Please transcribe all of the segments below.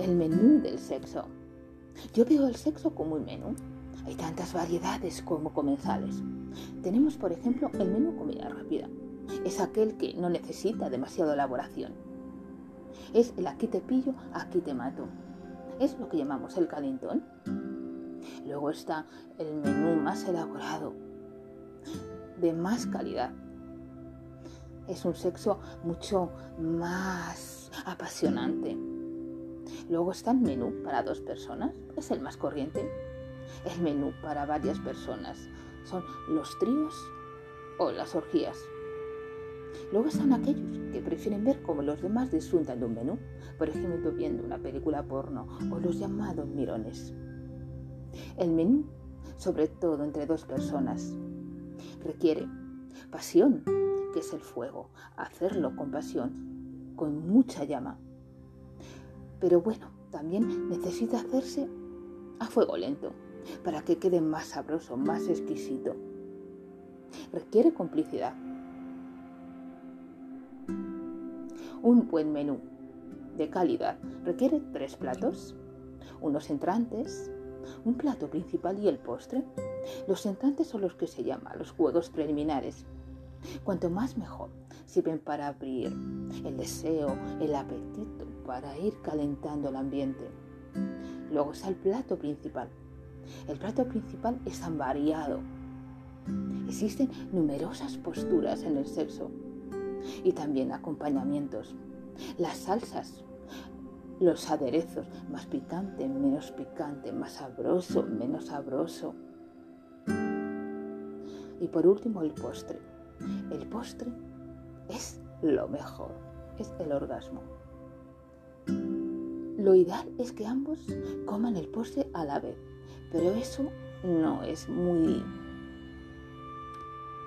el menú del sexo. Yo veo el sexo como un menú. Hay tantas variedades como comensales. Tenemos, por ejemplo, el menú comida rápida. Es aquel que no necesita demasiada elaboración. Es el aquí te pillo, aquí te mato. Es lo que llamamos el calentón. Luego está el menú más elaborado, de más calidad. Es un sexo mucho más apasionante. Luego está el menú para dos personas, es el más corriente. El menú para varias personas son los tríos o las orgías. Luego están aquellos que prefieren ver cómo los demás disfrutan de un menú, por ejemplo viendo una película porno o los llamados mirones. El menú, sobre todo entre dos personas, requiere pasión, que es el fuego, hacerlo con pasión, con mucha llama. Pero bueno, también necesita hacerse a fuego lento para que quede más sabroso, más exquisito. Requiere complicidad. Un buen menú de calidad requiere tres platos, unos entrantes, un plato principal y el postre. Los entrantes son los que se llaman los juegos preliminares. Cuanto más mejor, sirven para abrir el deseo, el apetito, para ir calentando el ambiente. Luego está el plato principal. El plato principal es tan variado. Existen numerosas posturas en el sexo y también acompañamientos. Las salsas los aderezos, más picante, menos picante, más sabroso, menos sabroso. Y por último el postre. El postre es lo mejor, es el orgasmo. Lo ideal es que ambos coman el postre a la vez, pero eso no es muy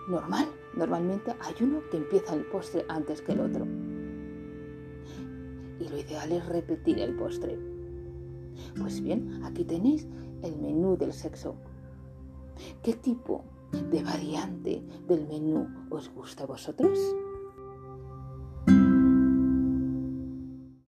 normal. Normalmente hay uno que empieza el postre antes que el otro y lo ideal es repetir el postre. Pues bien, aquí tenéis el menú del sexo. ¿Qué tipo de variante del menú os gusta a vosotros?